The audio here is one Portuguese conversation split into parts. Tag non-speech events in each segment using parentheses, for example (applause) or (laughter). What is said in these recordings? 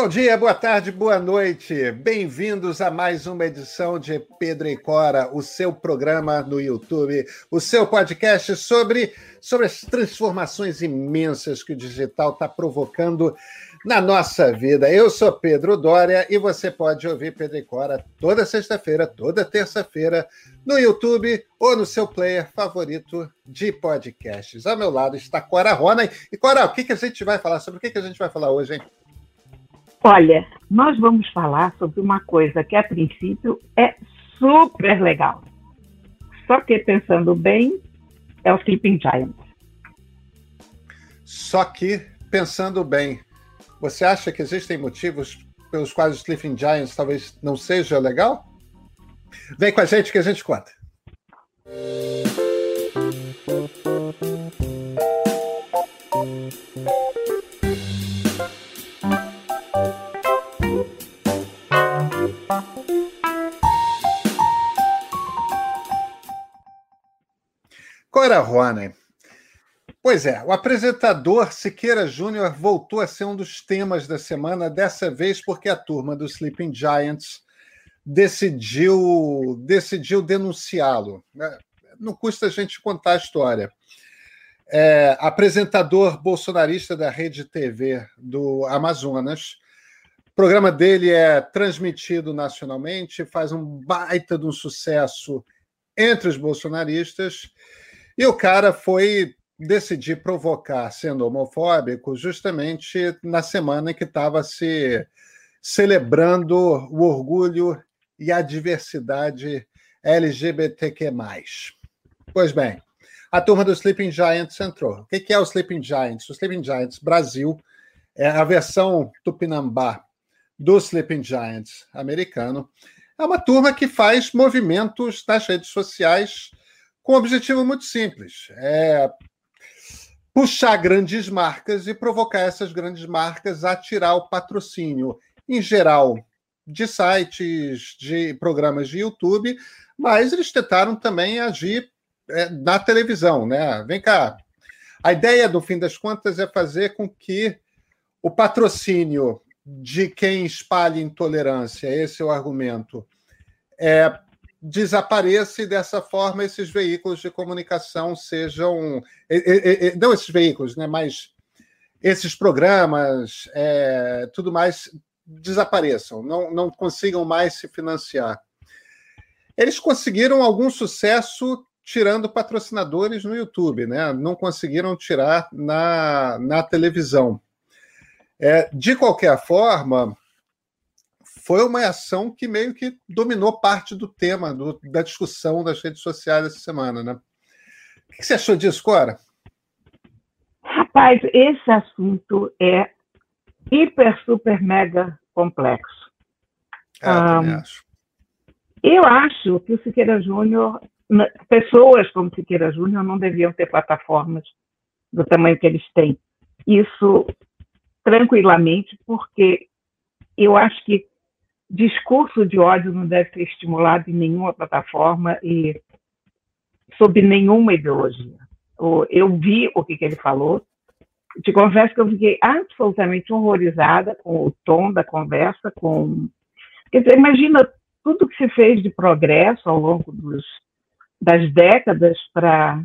Bom dia, boa tarde, boa noite. Bem-vindos a mais uma edição de Pedro e Cora, o seu programa no YouTube, o seu podcast sobre, sobre as transformações imensas que o digital está provocando na nossa vida. Eu sou Pedro Dória e você pode ouvir Pedro e Cora toda sexta-feira, toda terça-feira, no YouTube ou no seu player favorito de podcasts. Ao meu lado está Cora Rona. E Cora, o que, que a gente vai falar? Sobre o que, que a gente vai falar hoje, hein? Olha, nós vamos falar sobre uma coisa que, a princípio, é super legal. Só que, pensando bem, é o Sleeping Giant. Só que, pensando bem, você acha que existem motivos pelos quais o Sleeping Giants talvez não seja legal? Vem com a gente que a gente conta. Cora Rony. Pois é, o apresentador Siqueira Júnior voltou a ser um dos temas da semana, dessa vez porque a turma do Sleeping Giants decidiu, decidiu denunciá-lo. Né? Não custa a gente contar a história. É, apresentador bolsonarista da Rede TV do Amazonas. O programa dele é transmitido nacionalmente, faz um baita de um sucesso entre os bolsonaristas e o cara foi decidir provocar, sendo homofóbico, justamente na semana em que estava se celebrando o orgulho e a diversidade LGBTQ+. Pois bem, a turma do Sleeping Giants entrou. O que é o Sleeping Giants? O Sleeping Giants Brasil é a versão tupinambá do Sleeping Giants americano. É uma turma que faz movimentos nas redes sociais com um objetivo muito simples: é puxar grandes marcas e provocar essas grandes marcas a tirar o patrocínio, em geral, de sites, de programas de YouTube, mas eles tentaram também agir é, na televisão, né? Vem cá. A ideia, do fim das contas, é fazer com que o patrocínio de quem espalha intolerância, esse é o argumento, é, desapareça e dessa forma esses veículos de comunicação sejam não esses veículos, né, mas esses programas, é, tudo mais desapareçam, não, não consigam mais se financiar. Eles conseguiram algum sucesso tirando patrocinadores no YouTube, né? Não conseguiram tirar na, na televisão. É, de qualquer forma, foi uma ação que meio que dominou parte do tema do, da discussão das redes sociais essa semana, né? O que você achou disso, Cora? Rapaz, esse assunto é hiper, super, mega complexo. É, eu, um, acho. eu acho que o Siqueira Júnior, pessoas como Siqueira Júnior não deviam ter plataformas do tamanho que eles têm. Isso tranquilamente, porque eu acho que discurso de ódio não deve ser estimulado em nenhuma plataforma e sob nenhuma ideologia. Eu vi o que, ele falou, te confesso que eu fiquei absolutamente horrorizada com o tom da conversa, com... Quer dizer, imagina tudo que se fez de progresso ao longo dos, das décadas para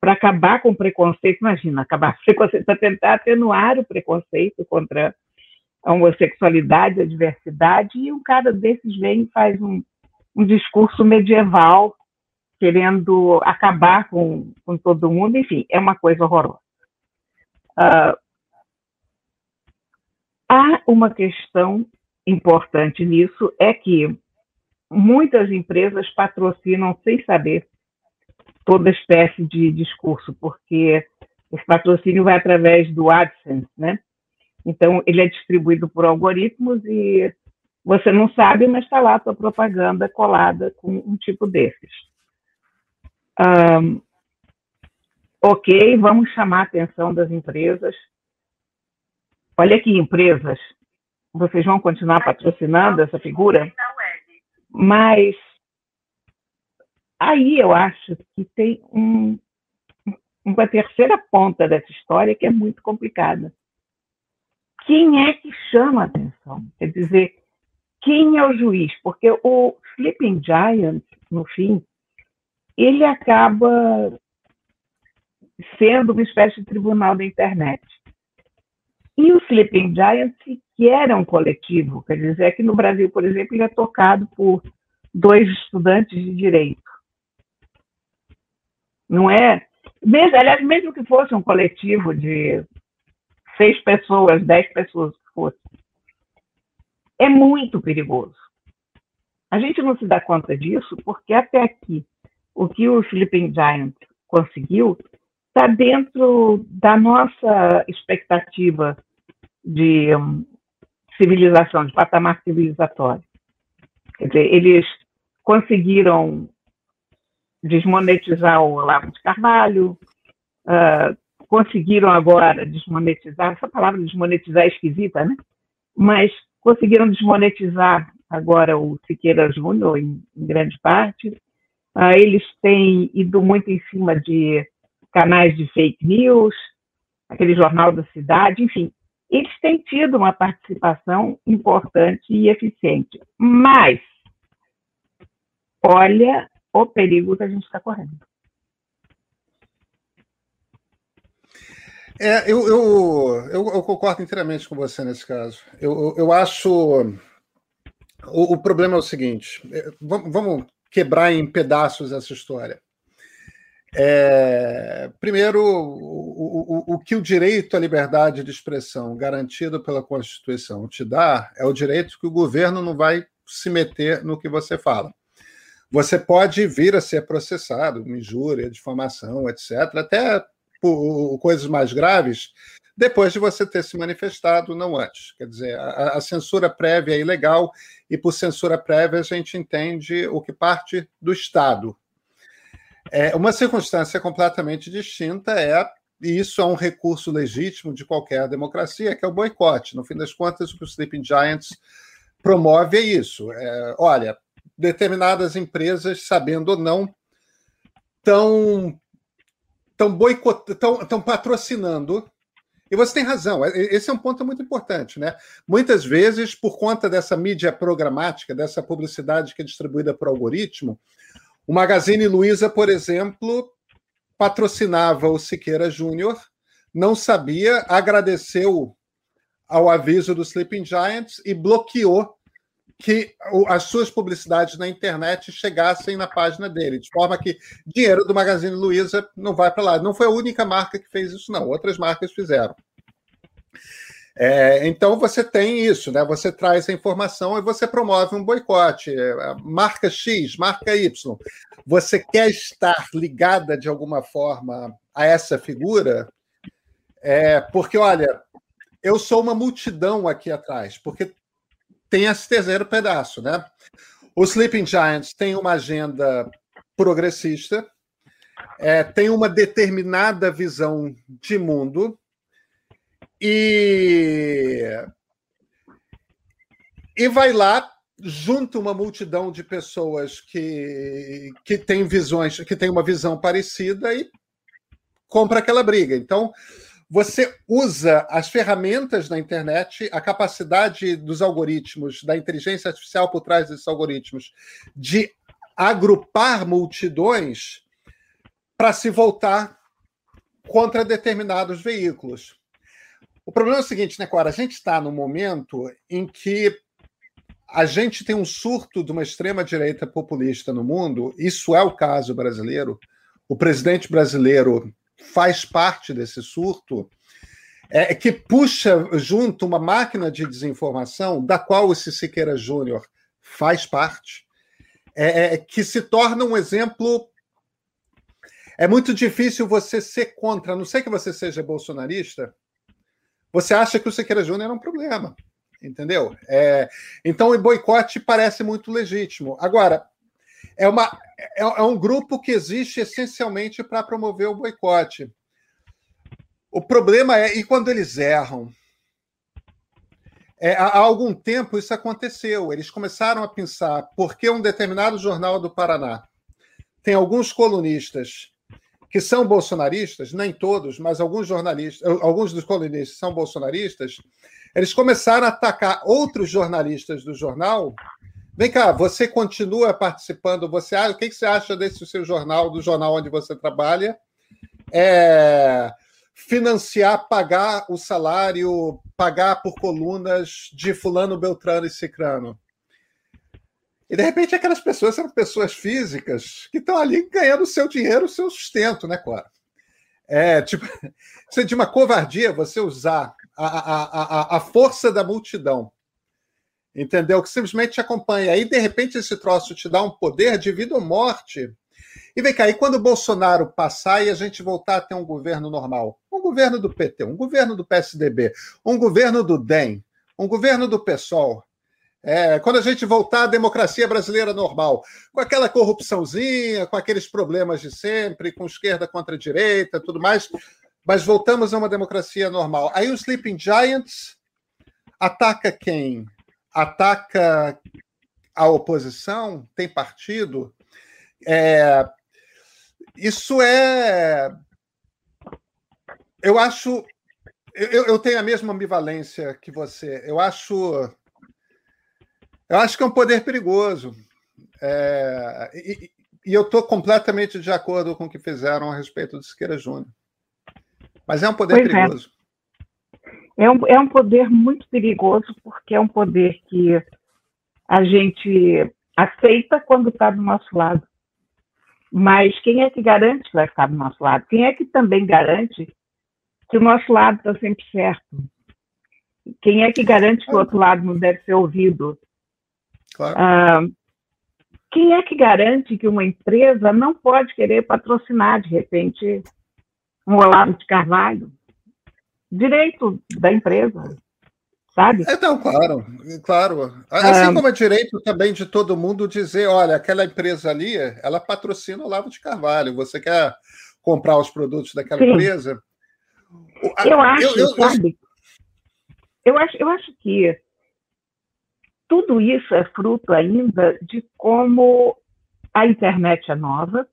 para acabar com o preconceito, imagina, acabar com o preconceito, para tentar atenuar o preconceito contra a homossexualidade, a diversidade, e um cara desses vem e faz um, um discurso medieval, querendo acabar com, com todo mundo, enfim, é uma coisa horrorosa. Uh, há uma questão importante nisso, é que muitas empresas patrocinam sem saber toda espécie de discurso, porque esse patrocínio vai através do AdSense, né? Então, ele é distribuído por algoritmos e você não sabe, mas está lá a sua propaganda colada com um tipo desses. Um, ok, vamos chamar a atenção das empresas. Olha aqui, empresas, vocês vão continuar patrocinando essa figura? Mas aí eu acho que tem um, uma terceira ponta dessa história que é muito complicada quem é que chama a atenção? Quer dizer, quem é o juiz? Porque o Sleeping Giant, no fim, ele acaba sendo uma espécie de tribunal da internet. E o Sleeping Giant sequer é um coletivo, quer dizer, que no Brasil, por exemplo, ele é tocado por dois estudantes de direito. Não é? Mesmo, aliás, mesmo que fosse um coletivo de seis pessoas, dez pessoas que fosse, é muito perigoso. A gente não se dá conta disso porque até aqui o que o Sleeping Giant conseguiu está dentro da nossa expectativa de um, civilização, de patamar civilizatório. Quer dizer, eles conseguiram desmonetizar o Olavo de Carvalho, uh, conseguiram agora desmonetizar, essa palavra desmonetizar é esquisita, né? Mas conseguiram desmonetizar agora o Siqueira Júnior, em, em, grande parte. Uh, eles têm ido muito em cima de canais de fake news, aquele jornal da cidade, enfim, eles têm tido uma participação importante e eficiente. Mas, olha o perigo que a gente está correndo. É, eu, eu, eu, eu, concordo inteiramente com você nesse caso. Eu, eu acho. O, o problema é o seguinte: é, vamos, vamos quebrar em pedaços essa história. É, primeiro, o, o, o, que o direito à liberdade de expressão garantido pela Constituição te dá é o direito que o governo não vai se meter no que você fala. Você pode vir a ser processado, injúria, difamação, etc., até coisas mais graves, depois de você ter se manifestado, não antes. Quer dizer, a, a, censura prévia é ilegal, e por censura prévia a gente entende o que parte do Estado. É, uma circunstância completamente distinta é, e isso é um recurso legítimo de qualquer democracia, que é o boicote. No fim das contas, o que o Sleeping Giants promove é isso. É, olha, determinadas empresas, sabendo ou não, estão estão boicotando, estão patrocinando. E você tem razão, é, esse é um ponto muito importante, né? Muitas vezes, por conta dessa mídia programática, dessa publicidade que é distribuída por algoritmo, o Magazine Luiza, por exemplo, patrocinava o Siqueira Júnior, não sabia, agradeceu ao aviso do Sleeping Giants e bloqueou que as suas publicidades na internet chegassem na página dele, de forma que dinheiro do Magazine Luiza não vai para lá. Não foi a única marca que fez isso, não. Outras marcas fizeram. É, então você tem isso, né? Você traz a informação e você promove um boicote. É, marca X, marca Y. Você quer estar ligada de alguma forma a essa figura? É, porque, olha, eu sou uma multidão aqui atrás, porque tem esse terceiro pedaço, né? O Sleeping Giants tem uma agenda progressista, é, tem uma determinada visão de mundo e e vai lá junto uma multidão de pessoas que que tem visões, que tem uma visão parecida e compra aquela briga. Então, você usa as ferramentas da internet, a capacidade dos algoritmos, da inteligência artificial por trás desses algoritmos, de agrupar multidões para se voltar contra determinados veículos. O problema é o seguinte, né, Cora? A gente está num momento em que a gente tem um surto de uma extrema-direita populista no mundo, isso é o caso brasileiro. O presidente brasileiro faz parte desse surto, é, que puxa junto uma máquina de desinformação, da qual esse Siqueira Júnior faz parte, é, é, que se torna um exemplo. É muito difícil você ser contra, a não sei que você seja bolsonarista, você acha que o Siqueira Júnior é um problema, entendeu? É, então o boicote parece muito legítimo. Agora, é, uma, é, é um grupo que existe essencialmente para promover o boicote. O problema é, e quando eles erram? É, há algum tempo isso aconteceu. Eles começaram a pensar por que um determinado jornal do Paraná tem alguns colunistas que são bolsonaristas, nem todos, mas alguns jornalistas, alguns dos colunistas são bolsonaristas. eles começaram a atacar outros jornalistas do jornal. Vem cá, você continua participando? Você, o que você acha desse seu jornal, do jornal onde você trabalha? É, financiar, pagar o salário, pagar por colunas de fulano, beltrano e cicrano. E de repente aquelas pessoas são pessoas físicas que estão ali ganhando o seu dinheiro, o seu sustento, né, Cora? É tipo, (laughs) é de uma covardia você usar a, a, a, a força da multidão, entendeu? Que simplesmente te acompanha. Aí, de repente, esse troço te dá um poder de vida ou morte. E vem cá, e quando o Bolsonaro passar e a gente voltar a ter um governo normal? Um governo do PT, um governo do PSDB, um governo do DEM, um governo do PSOL, é, quando a gente voltar à democracia brasileira normal, com aquela corrupçãozinha, com aqueles problemas de sempre, com esquerda contra direita, tudo mais, mas voltamos a uma democracia normal. Aí o Sleeping Giants ataca quem? Ataca a oposição? Tem partido? É, isso é. Eu acho. Eu, eu tenho a mesma ambivalência que você. Eu acho eu acho que é um poder perigoso. É, e, e, eu estou completamente de acordo com o que fizeram a respeito do Siqueira Júnior. Mas é um poder pois é. perigoso. É. é. um, é um poder muito perigoso, porque é um poder que a gente aceita quando está do nosso lado. Mas quem é que garante que vai ficar do nosso lado? Quem é que também garante que o nosso lado está sempre certo? Quem é que garante que o outro lado não deve ser ouvido? Claro. Ah, quem é que garante que uma empresa não pode querer patrocinar, de repente, um Olavo de Carvalho? Direito da empresa, sabe? Então, claro, claro. Assim ah, como é direito também de todo mundo dizer, olha, aquela empresa ali, ela patrocina o Olavo de Carvalho, você quer comprar os produtos daquela sim. empresa? Eu acho, eu, eu, sabe? Eu acho, eu acho que tudo isso é fruto ainda de como a internet é nova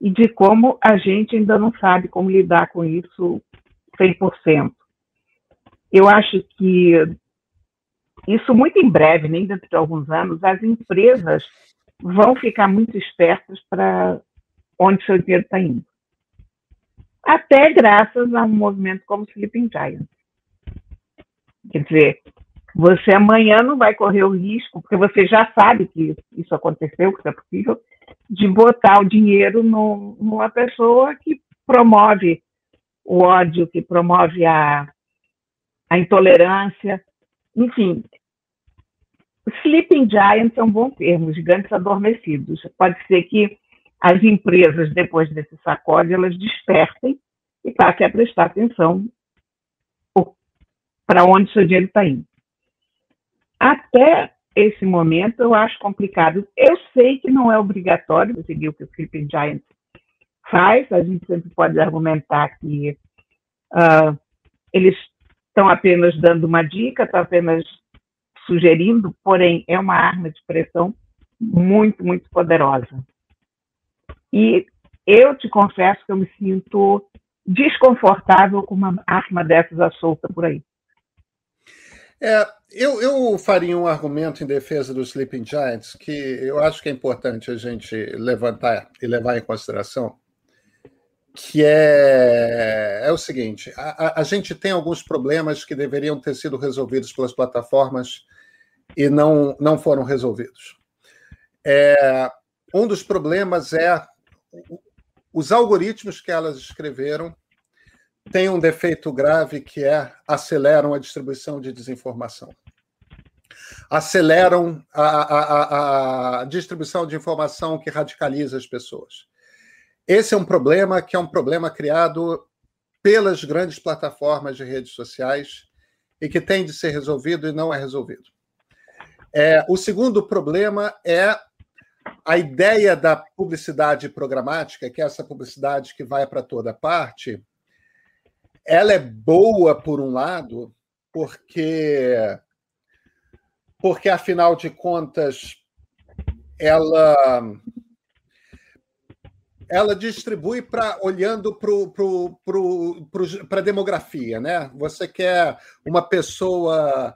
e de como a gente ainda não sabe como lidar com isso 100%. Eu acho que isso muito em breve, nem dentro de alguns anos, as empresas vão ficar muito espertas para onde seu dinheiro está indo. Até graças a um movimento como o Sleeping Giants. Quer dizer, você amanhã não vai correr o risco, porque você já sabe que isso aconteceu, que isso é possível, de botar o dinheiro no, numa pessoa que promove o ódio, que promove a, a intolerância. Enfim, sleeping giants é um bom termo, gigantes adormecidos. Pode ser que as empresas, depois desse sacode, elas despertem e passem a prestar atenção para onde seu dinheiro está indo. Até esse momento, eu acho complicado. Eu sei que não é obrigatório seguir o que o Sleeping Giants faz, a gente sempre pode argumentar que uh, eles estão apenas dando uma dica, estão apenas sugerindo, porém, é uma arma de pressão muito, muito poderosa. E eu te confesso que eu me sinto desconfortável com uma arma dessas à solta por aí. É, eu, eu faria um argumento em defesa dos Sleeping Giants que eu acho que é importante a gente levantar e levar em consideração, que é, é o seguinte: a, a gente tem alguns problemas que deveriam ter sido resolvidos pelas plataformas e não, não foram resolvidos. É, um dos problemas é os algoritmos que elas escreveram tem um defeito grave que é aceleram a distribuição de desinformação. Aceleram a, a, a, distribuição de informação que radicaliza as pessoas. Esse é um problema que é um problema criado pelas grandes plataformas de redes sociais e que tem de ser resolvido e não é resolvido. É, o segundo problema é a ideia da publicidade programática, que é essa publicidade que vai para toda parte, ela é boa por um lado, porque porque afinal de contas ela ela distribui para olhando para a demografia, né? Você quer uma pessoa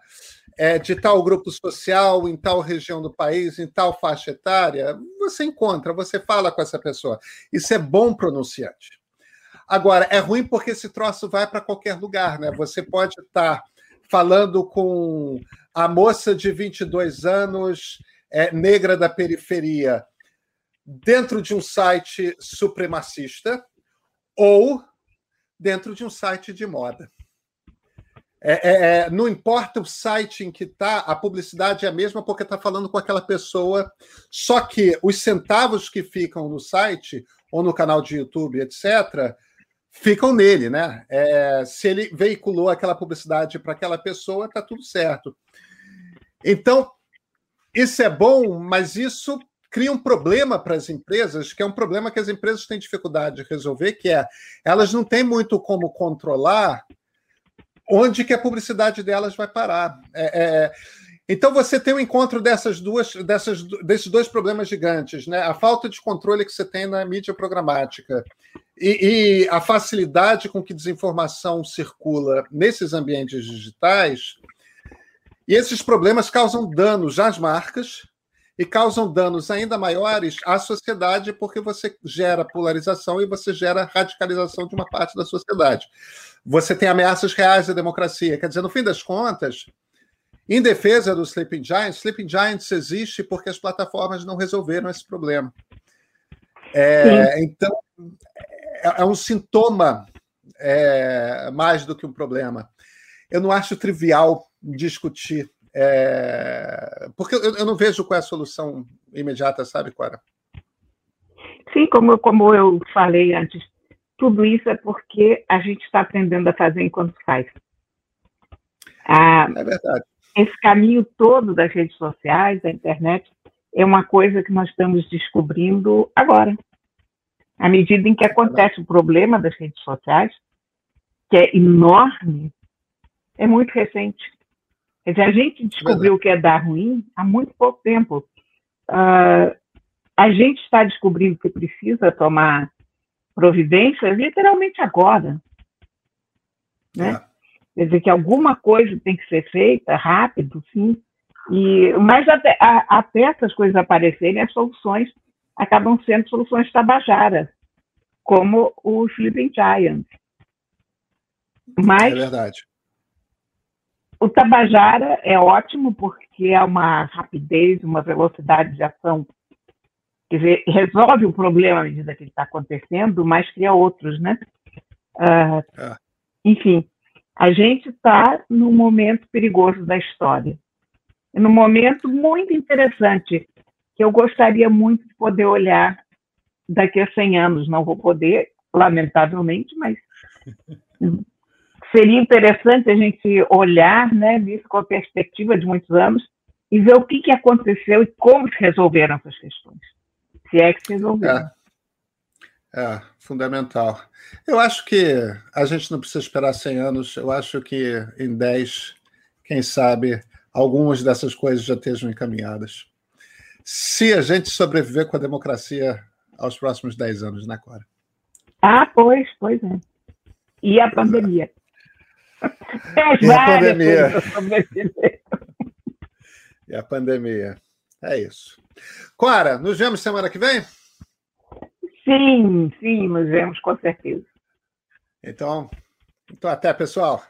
é, de tal grupo social, em tal região do país, em tal faixa etária, você encontra, você fala com essa pessoa. Isso é bom pronunciante. Agora, é ruim porque esse troço vai para qualquer lugar, né? Você pode estar falando com a moça de 22 anos, é, negra da periferia, dentro de um site supremacista ou dentro de um site de moda. É, é, é não importa o site em que está, a publicidade é a mesma porque está falando com aquela pessoa. Só que os centavos que ficam no site ou no canal de YouTube, etc., ficam nele, né? É, se ele veiculou aquela publicidade para aquela pessoa, está tudo certo. Então, isso é bom, mas isso cria um problema para as empresas, que é um problema que as empresas têm dificuldade de resolver, que é elas não têm muito como controlar onde que a publicidade delas vai parar. É, é, então você tem o um encontro dessas duas, dessas, desses dois problemas gigantes, né? A falta de controle que você tem na mídia programática e, e a facilidade com que desinformação circula nesses ambientes digitais. E esses problemas causam danos às marcas, e causam danos ainda maiores à sociedade, porque você gera polarização e você gera radicalização de uma parte da sociedade. Você tem ameaças reais à democracia. Quer dizer, no fim das contas, em defesa do Sleeping Giants, Sleeping Giants existe porque as plataformas não resolveram esse problema. É, então, é, é, um sintoma é, mais do que um problema. Eu não acho trivial discutir é... Porque eu, eu, não vejo qual é a solução imediata, sabe, Cora? Sim, como, como eu falei antes, tudo isso é porque a gente está aprendendo a fazer enquanto faz. Ah, é verdade. Esse caminho todo das redes sociais, da internet, é uma coisa que nós estamos descobrindo agora. À medida em que acontece o problema das redes sociais, que é enorme, é muito recente. Quer dizer, a gente descobriu o que é dar ruim há muito pouco tempo. Uh, a gente está descobrindo que precisa tomar providências literalmente agora. Né? É. Quer dizer, que alguma coisa tem que ser feita rápido, sim. E, mas até, a, até essas coisas aparecerem, as soluções acabam sendo soluções tabajaras, como o Sleeping Giant. Mas, é verdade. O Tabajara é ótimo porque é uma rapidez, uma velocidade de ação. Quer dizer, resolve o problema à medida que ele está acontecendo, mas cria outros, né? Uh. Enfim, a gente está num momento perigoso da história. Num momento muito interessante, que eu gostaria muito de poder olhar daqui a 100 anos. Não vou poder, lamentavelmente, mas (laughs) seria interessante a gente olhar né, isso com a perspectiva de muitos anos e ver o que, que aconteceu e como se resolveram essas questões. Se é que se resolveram. É, é, fundamental. Eu acho que a gente não precisa esperar 100 anos, eu acho que em 10, quem sabe, algumas dessas coisas já estejam encaminhadas. Se a gente sobreviver com a democracia aos próximos 10 anos, né, Cora? Ah, pois, pois é. E a pandemia. (laughs) e a pandemia. e a pandemia. É isso. Clara, nos vemos semana que vem? Sim, sim, nos vemos com certeza. Então, então até, pessoal.